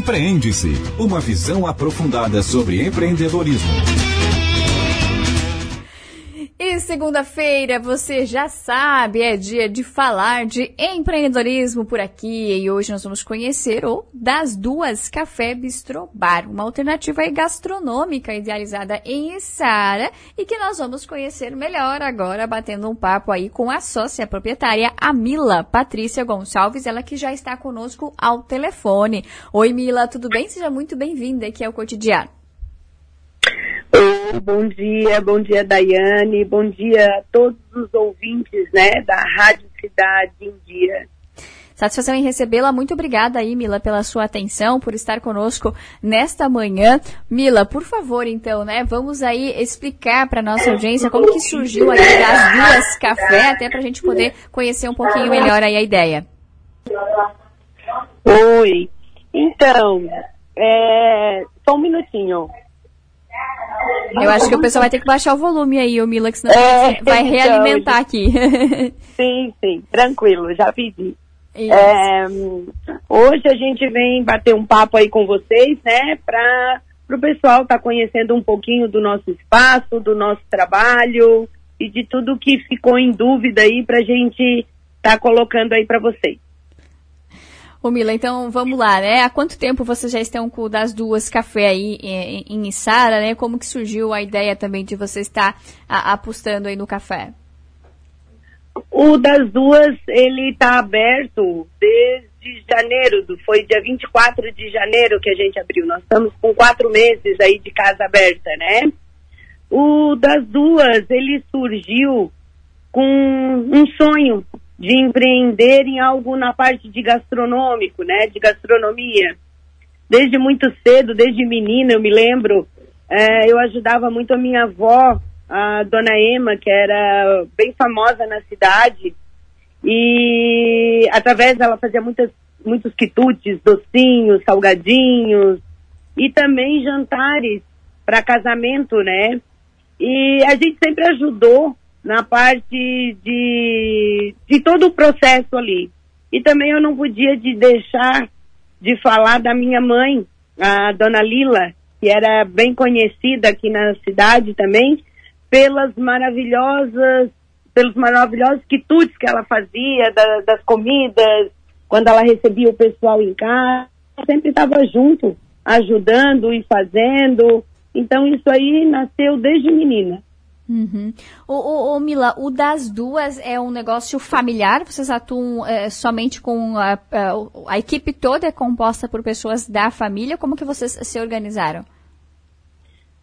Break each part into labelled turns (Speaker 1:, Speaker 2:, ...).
Speaker 1: Empreende-se, uma visão aprofundada sobre empreendedorismo.
Speaker 2: Segunda-feira, você já sabe, é dia de falar de empreendedorismo por aqui. E hoje nós vamos conhecer o Das Duas Café Bistro Bar, uma alternativa gastronômica idealizada em Sara e que nós vamos conhecer melhor agora, batendo um papo aí com a sócia proprietária, a Mila Patrícia Gonçalves, ela que já está conosco ao telefone. Oi, Mila, tudo bem? Seja muito bem-vinda aqui ao Cotidiano.
Speaker 3: Oi, bom dia, bom dia Daiane, bom dia a todos os ouvintes, né, da Rádio Cidade em Dia.
Speaker 2: Satisfação em recebê-la. Muito obrigada aí, Mila, pela sua atenção, por estar conosco nesta manhã. Mila, por favor, então, né, vamos aí explicar para nossa audiência como que surgiu aí das duas café, até para a gente poder conhecer um pouquinho melhor aí a ideia.
Speaker 3: Oi, então, é, só um minutinho.
Speaker 2: Eu acho que o pessoal vai ter que baixar o volume aí, o Mila, que senão é, vai então, realimentar aqui.
Speaker 3: sim, sim, tranquilo, já pedi. É, hoje a gente vem bater um papo aí com vocês, né, para o pessoal estar tá conhecendo um pouquinho do nosso espaço, do nosso trabalho e de tudo que ficou em dúvida aí para a gente estar tá colocando aí para vocês.
Speaker 2: Ô Mila, então vamos lá, né? Há quanto tempo vocês já estão com das duas café aí em, em Isara, né? Como que surgiu a ideia também de você estar a, apostando aí no café?
Speaker 3: O das duas, ele está aberto desde janeiro, foi dia 24 de janeiro que a gente abriu. Nós estamos com quatro meses aí de casa aberta, né? O das duas, ele surgiu com um sonho de empreender em algo na parte de gastronômico, né, de gastronomia. Desde muito cedo, desde menina, eu me lembro, é, eu ajudava muito a minha avó, a dona Ema, que era bem famosa na cidade, e através dela fazia muitas, muitos quitutes, docinhos, salgadinhos, e também jantares para casamento, né? E a gente sempre ajudou na parte de, de todo o processo ali. E também eu não podia de deixar de falar da minha mãe, a dona Lila, que era bem conhecida aqui na cidade também, pelas maravilhosas, pelos maravilhosos quitutes que ela fazia, da, das comidas, quando ela recebia o pessoal em casa, sempre estava junto, ajudando e fazendo. Então isso aí nasceu desde menina.
Speaker 2: Uhum. O, Mila, o das duas é um negócio familiar? Vocês atuam é, somente com a, a, a, equipe toda é composta por pessoas da família? Como que vocês se organizaram?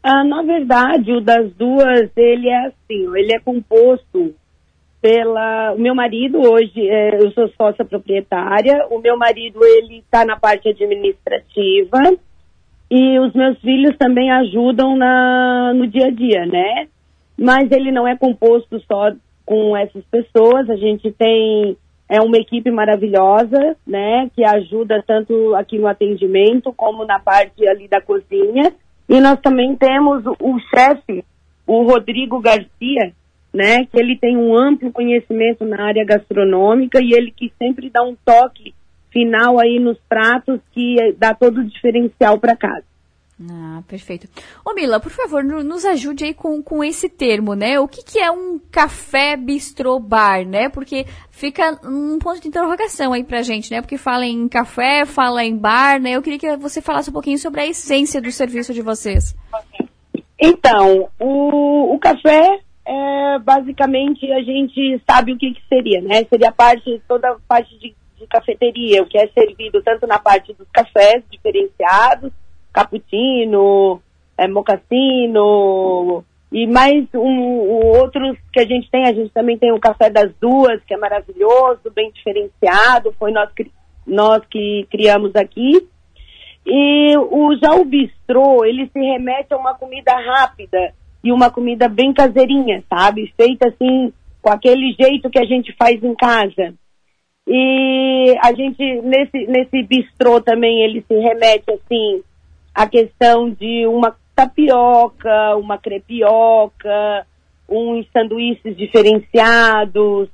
Speaker 3: Ah, na verdade, o das duas, ele é assim, ele é composto pela... O meu marido hoje, é, eu sou sócia proprietária, o meu marido, ele está na parte administrativa e os meus filhos também ajudam na, no dia a dia, né? Mas ele não é composto só com essas pessoas. A gente tem é uma equipe maravilhosa, né, que ajuda tanto aqui no atendimento como na parte ali da cozinha. E nós também temos o chefe, o Rodrigo Garcia, né, que ele tem um amplo conhecimento na área gastronômica e ele que sempre dá um toque final aí nos pratos que dá todo o diferencial para casa.
Speaker 2: Ah, perfeito. Ô Mila, por favor, nos ajude aí com, com esse termo, né? O que, que é um café bistrô bar, né? Porque fica um ponto de interrogação aí pra gente, né? Porque fala em café, fala em bar, né? Eu queria que você falasse um pouquinho sobre a essência do serviço de vocês.
Speaker 3: Então, o, o café, é, basicamente, a gente sabe o que, que seria, né? Seria parte, toda a parte de, de cafeteria, o que é servido tanto na parte dos cafés diferenciados, cappuccino, é, mocassino e mais um, outros que a gente tem. A gente também tem o café das duas, que é maravilhoso, bem diferenciado. Foi nós, nós que criamos aqui. E o, já o bistrô, ele se remete a uma comida rápida e uma comida bem caseirinha, sabe? Feita assim, com aquele jeito que a gente faz em casa. E a gente, nesse, nesse bistrô também, ele se remete assim, a questão de uma tapioca, uma crepioca, uns sanduíches diferenciados,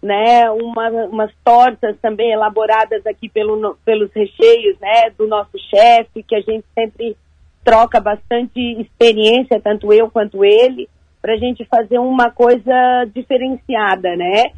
Speaker 3: né, uma, umas tortas também elaboradas aqui pelo, pelos recheios, né, do nosso chefe, que a gente sempre troca bastante experiência, tanto eu quanto ele, para a gente fazer uma coisa diferenciada, né?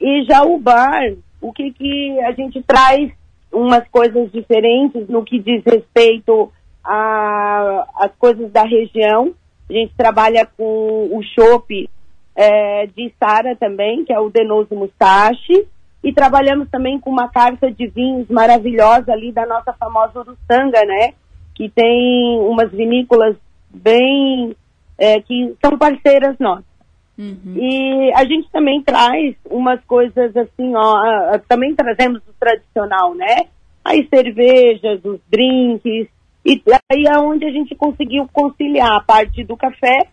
Speaker 3: E já o bar, o que que a gente traz umas coisas diferentes no que diz respeito às coisas da região. A gente trabalha com o chopp é, de Sara também, que é o Denoso Mustache, e trabalhamos também com uma carta de vinhos maravilhosa ali da nossa famosa Uruçanga, né? Que tem umas vinícolas bem é, que são parceiras nossas. Uhum. E a gente também traz umas coisas assim, ó, também trazemos o tradicional, né? As cervejas, os drinks, e aí é onde a gente conseguiu conciliar a parte do café,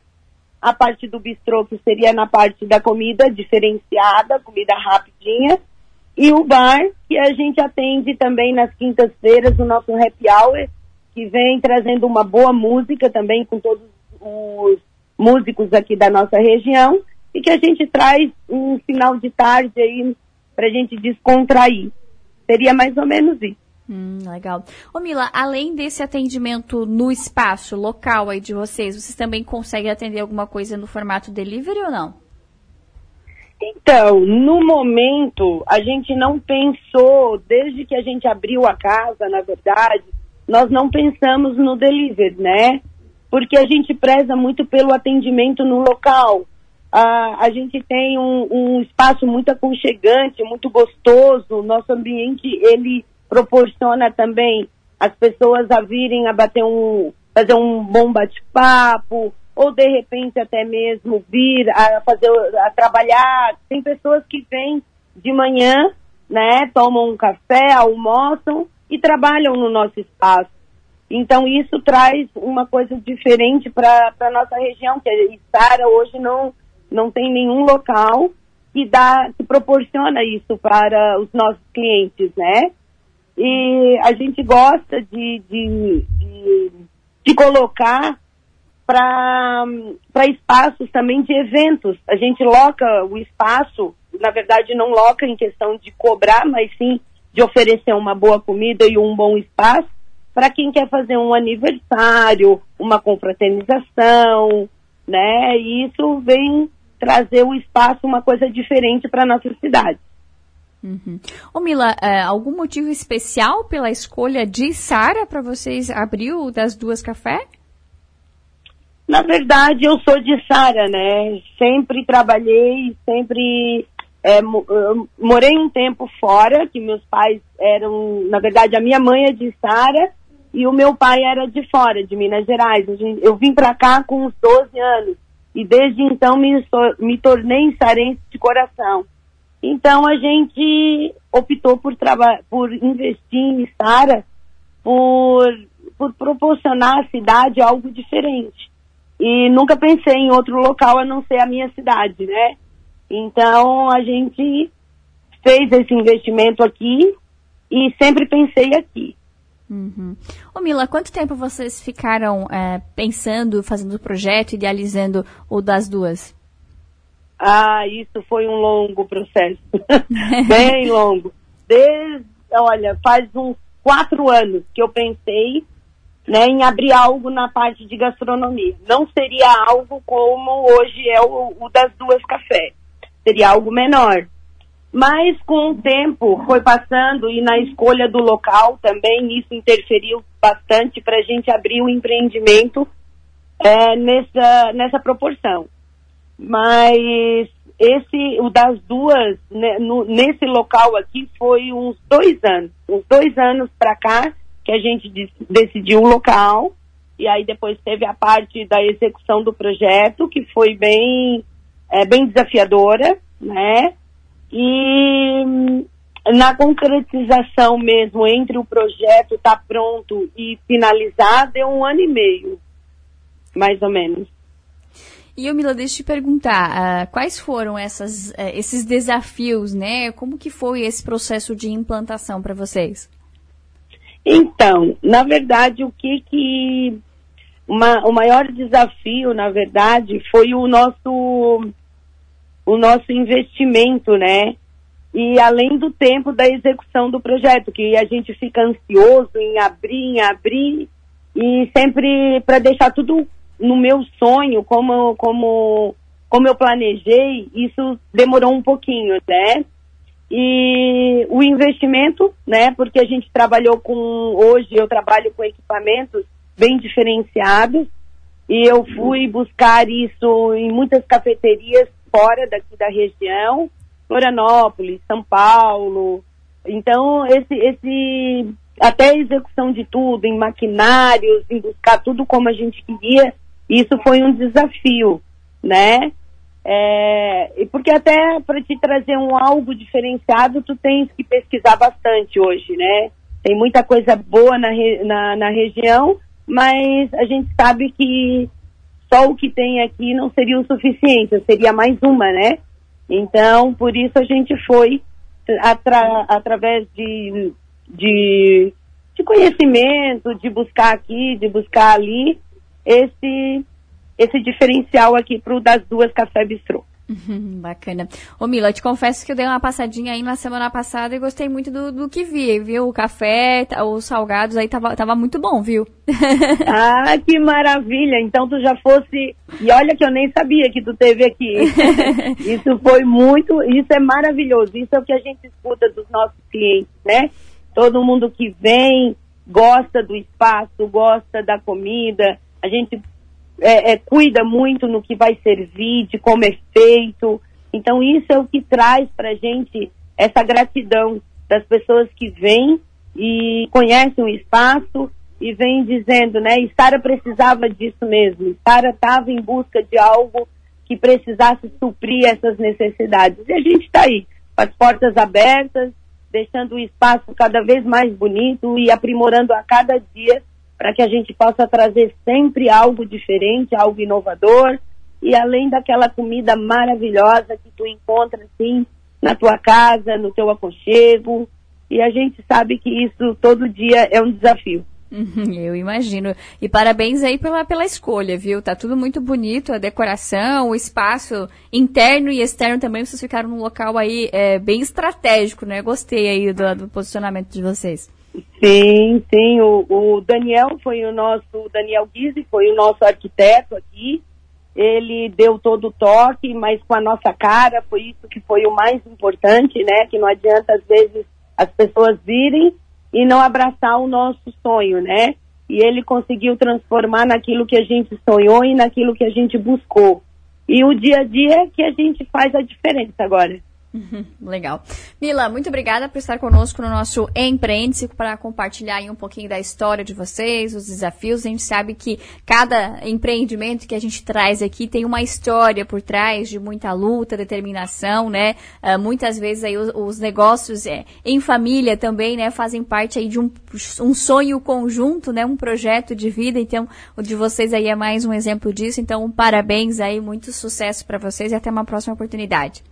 Speaker 3: a parte do bistrô, que seria na parte da comida diferenciada, comida rapidinha, e o bar, que a gente atende também nas quintas-feiras, o nosso happy hour, que vem trazendo uma boa música também com todos os músicos aqui da nossa região e que a gente traz um final de tarde aí para a gente descontrair. Seria mais ou menos isso.
Speaker 2: Hum, legal. Ô Mila, além desse atendimento no espaço local aí de vocês, vocês também conseguem atender alguma coisa no formato delivery ou não?
Speaker 3: Então, no momento, a gente não pensou, desde que a gente abriu a casa, na verdade, nós não pensamos no delivery, né? porque a gente preza muito pelo atendimento no local. Ah, a gente tem um, um, espaço muito aconchegante, muito gostoso. Nosso ambiente ele proporciona também as pessoas a virem a bater um, fazer um bom bate-papo, ou de repente até mesmo vir a fazer, a trabalhar. Tem pessoas que vêm de manhã, né, tomam um café, almoçam e trabalham no nosso espaço. Então isso traz uma coisa diferente para a nossa região, que a Sara hoje não, não tem nenhum local que dá, que proporciona isso para os nossos clientes, né? E a gente gosta de, de, de, de colocar para espaços também de eventos. A gente loca o espaço, na verdade não loca em questão de cobrar, mas sim de oferecer uma boa comida e um bom espaço para quem quer fazer um aniversário, uma confraternização, né? E isso vem trazer o espaço uma coisa diferente para nossa cidade.
Speaker 2: Uhum. Ô Mila, é, algum motivo especial pela escolha de Sara para vocês abrir o das duas café?
Speaker 3: Na verdade, eu sou de Sara, né? Sempre trabalhei, sempre é, morei um tempo fora, que meus pais eram, na verdade, a minha mãe é de Sara e o meu pai era de fora, de Minas Gerais. Eu vim para cá com uns 12 anos e desde então me, me tornei sarense de coração. Então a gente optou por, por investir em Sara, por, por proporcionar à cidade algo diferente. E nunca pensei em outro local a não ser a minha cidade, né? Então a gente fez esse investimento aqui e sempre pensei aqui.
Speaker 2: Uhum. Ô Mila, quanto tempo vocês ficaram é, pensando, fazendo o projeto, idealizando o das duas?
Speaker 3: Ah, isso foi um longo processo. Bem longo. Desde, olha, faz uns quatro anos que eu pensei né, em abrir algo na parte de gastronomia. Não seria algo como hoje é o, o das duas cafés. Seria algo menor. Mas com o tempo foi passando e na escolha do local também isso interferiu bastante para a gente abrir o empreendimento é, nessa, nessa proporção. Mas esse, o das duas, né, no, nesse local aqui foi uns dois anos. Uns dois anos para cá que a gente decidiu o local e aí depois teve a parte da execução do projeto que foi bem, é, bem desafiadora, né? E hum, na concretização mesmo, entre o projeto estar tá pronto e finalizar, deu um ano e meio, mais ou menos.
Speaker 2: E eu, Mila, deixa eu te perguntar, uh, quais foram essas, uh, esses desafios, né? Como que foi esse processo de implantação para vocês?
Speaker 3: Então, na verdade, o que que... Uma, o maior desafio, na verdade, foi o nosso o nosso investimento, né? e além do tempo da execução do projeto, que a gente fica ansioso em abrir, em abrir, e sempre para deixar tudo no meu sonho, como, como, como eu planejei, isso demorou um pouquinho, né? E o investimento, né? Porque a gente trabalhou com, hoje eu trabalho com equipamentos bem diferenciados, e eu fui buscar isso em muitas cafeterias fora daqui da região, Florianópolis, São Paulo. Então, esse, esse, até a execução de tudo, em maquinários, em buscar tudo como a gente queria, isso foi um desafio, né? É, porque até para te trazer um algo diferenciado, tu tens que pesquisar bastante hoje, né? Tem muita coisa boa na, na, na região, mas a gente sabe que só o que tem aqui não seria o suficiente, seria mais uma, né? Então, por isso a gente foi, atra, através de, de, de, conhecimento, de buscar aqui, de buscar ali, esse, esse diferencial aqui para o das duas Café Bistrô.
Speaker 2: Uhum, bacana. Ô Mila, te confesso que eu dei uma passadinha aí na semana passada e gostei muito do, do que vi, viu? O café, os salgados aí tava, tava muito bom, viu?
Speaker 3: ah, que maravilha! Então tu já fosse. E olha que eu nem sabia que tu teve aqui. isso foi muito. Isso é maravilhoso. Isso é o que a gente escuta dos nossos clientes, né? Todo mundo que vem gosta do espaço, gosta da comida. A gente é, é, cuida muito no que vai servir, de como é feito. Então isso é o que traz para a gente essa gratidão das pessoas que vêm e conhecem o espaço e vêm dizendo, né, Sara precisava disso mesmo, Sara estava em busca de algo que precisasse suprir essas necessidades. E a gente está aí, com as portas abertas, deixando o espaço cada vez mais bonito e aprimorando a cada dia para que a gente possa trazer sempre algo diferente, algo inovador, e além daquela comida maravilhosa que tu encontra assim na tua casa, no teu aconchego, e a gente sabe que isso todo dia é um desafio.
Speaker 2: Uhum, eu imagino. E parabéns aí pela, pela escolha, viu? Tá tudo muito bonito, a decoração, o espaço interno e externo também. Vocês ficaram num local aí é, bem estratégico, né? Gostei aí do, do posicionamento de vocês.
Speaker 3: Sim, sim. O, o, Daniel foi o nosso, o Daniel Guise foi o nosso arquiteto aqui. Ele deu todo o toque, mas com a nossa cara, foi isso que foi o mais importante, né? Que não adianta, às vezes, as pessoas virem e não abraçar o nosso sonho, né? E ele conseguiu transformar naquilo que a gente sonhou e naquilo que a gente buscou. E o dia a dia é que a gente faz a diferença agora.
Speaker 2: Legal. Mila, muito obrigada por estar conosco no nosso Empreende para compartilhar aí um pouquinho da história de vocês, os desafios. A gente sabe que cada empreendimento que a gente traz aqui tem uma história por trás de muita luta, determinação, né? Uh, muitas vezes aí os, os negócios é, em família também, né, fazem parte aí de um, um sonho conjunto, né, um projeto de vida. Então, o de vocês aí é mais um exemplo disso. Então, parabéns aí, muito sucesso para vocês e até uma próxima oportunidade.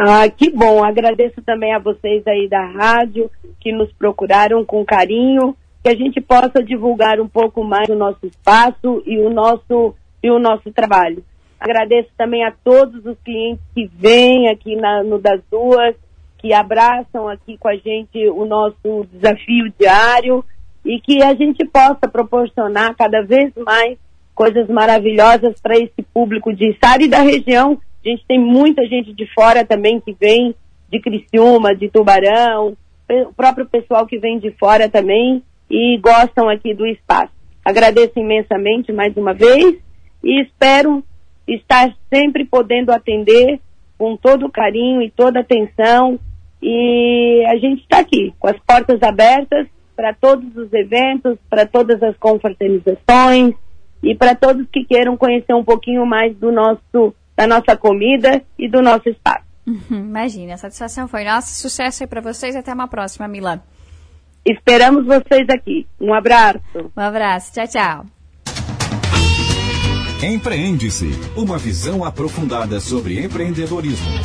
Speaker 3: Ah, que bom. Agradeço também a vocês aí da rádio que nos procuraram com carinho, que a gente possa divulgar um pouco mais o nosso espaço e o nosso e o nosso trabalho. Agradeço também a todos os clientes que vêm aqui na, no das duas, que abraçam aqui com a gente o nosso desafio diário e que a gente possa proporcionar cada vez mais coisas maravilhosas para esse público de Sara e da região gente tem muita gente de fora também que vem de Criciúma, de Tubarão, o próprio pessoal que vem de fora também e gostam aqui do espaço. Agradeço imensamente mais uma vez e espero estar sempre podendo atender com todo carinho e toda atenção. E a gente está aqui, com as portas abertas para todos os eventos, para todas as confraternizações e para todos que queiram conhecer um pouquinho mais do nosso da nossa comida e do nosso espaço.
Speaker 2: Uhum, imagina, a satisfação foi nossa. Sucesso aí para vocês. Até uma próxima, Mila.
Speaker 3: Esperamos vocês aqui. Um abraço.
Speaker 2: Um abraço. Tchau, tchau.
Speaker 1: Empreende-se. Uma visão aprofundada sobre empreendedorismo.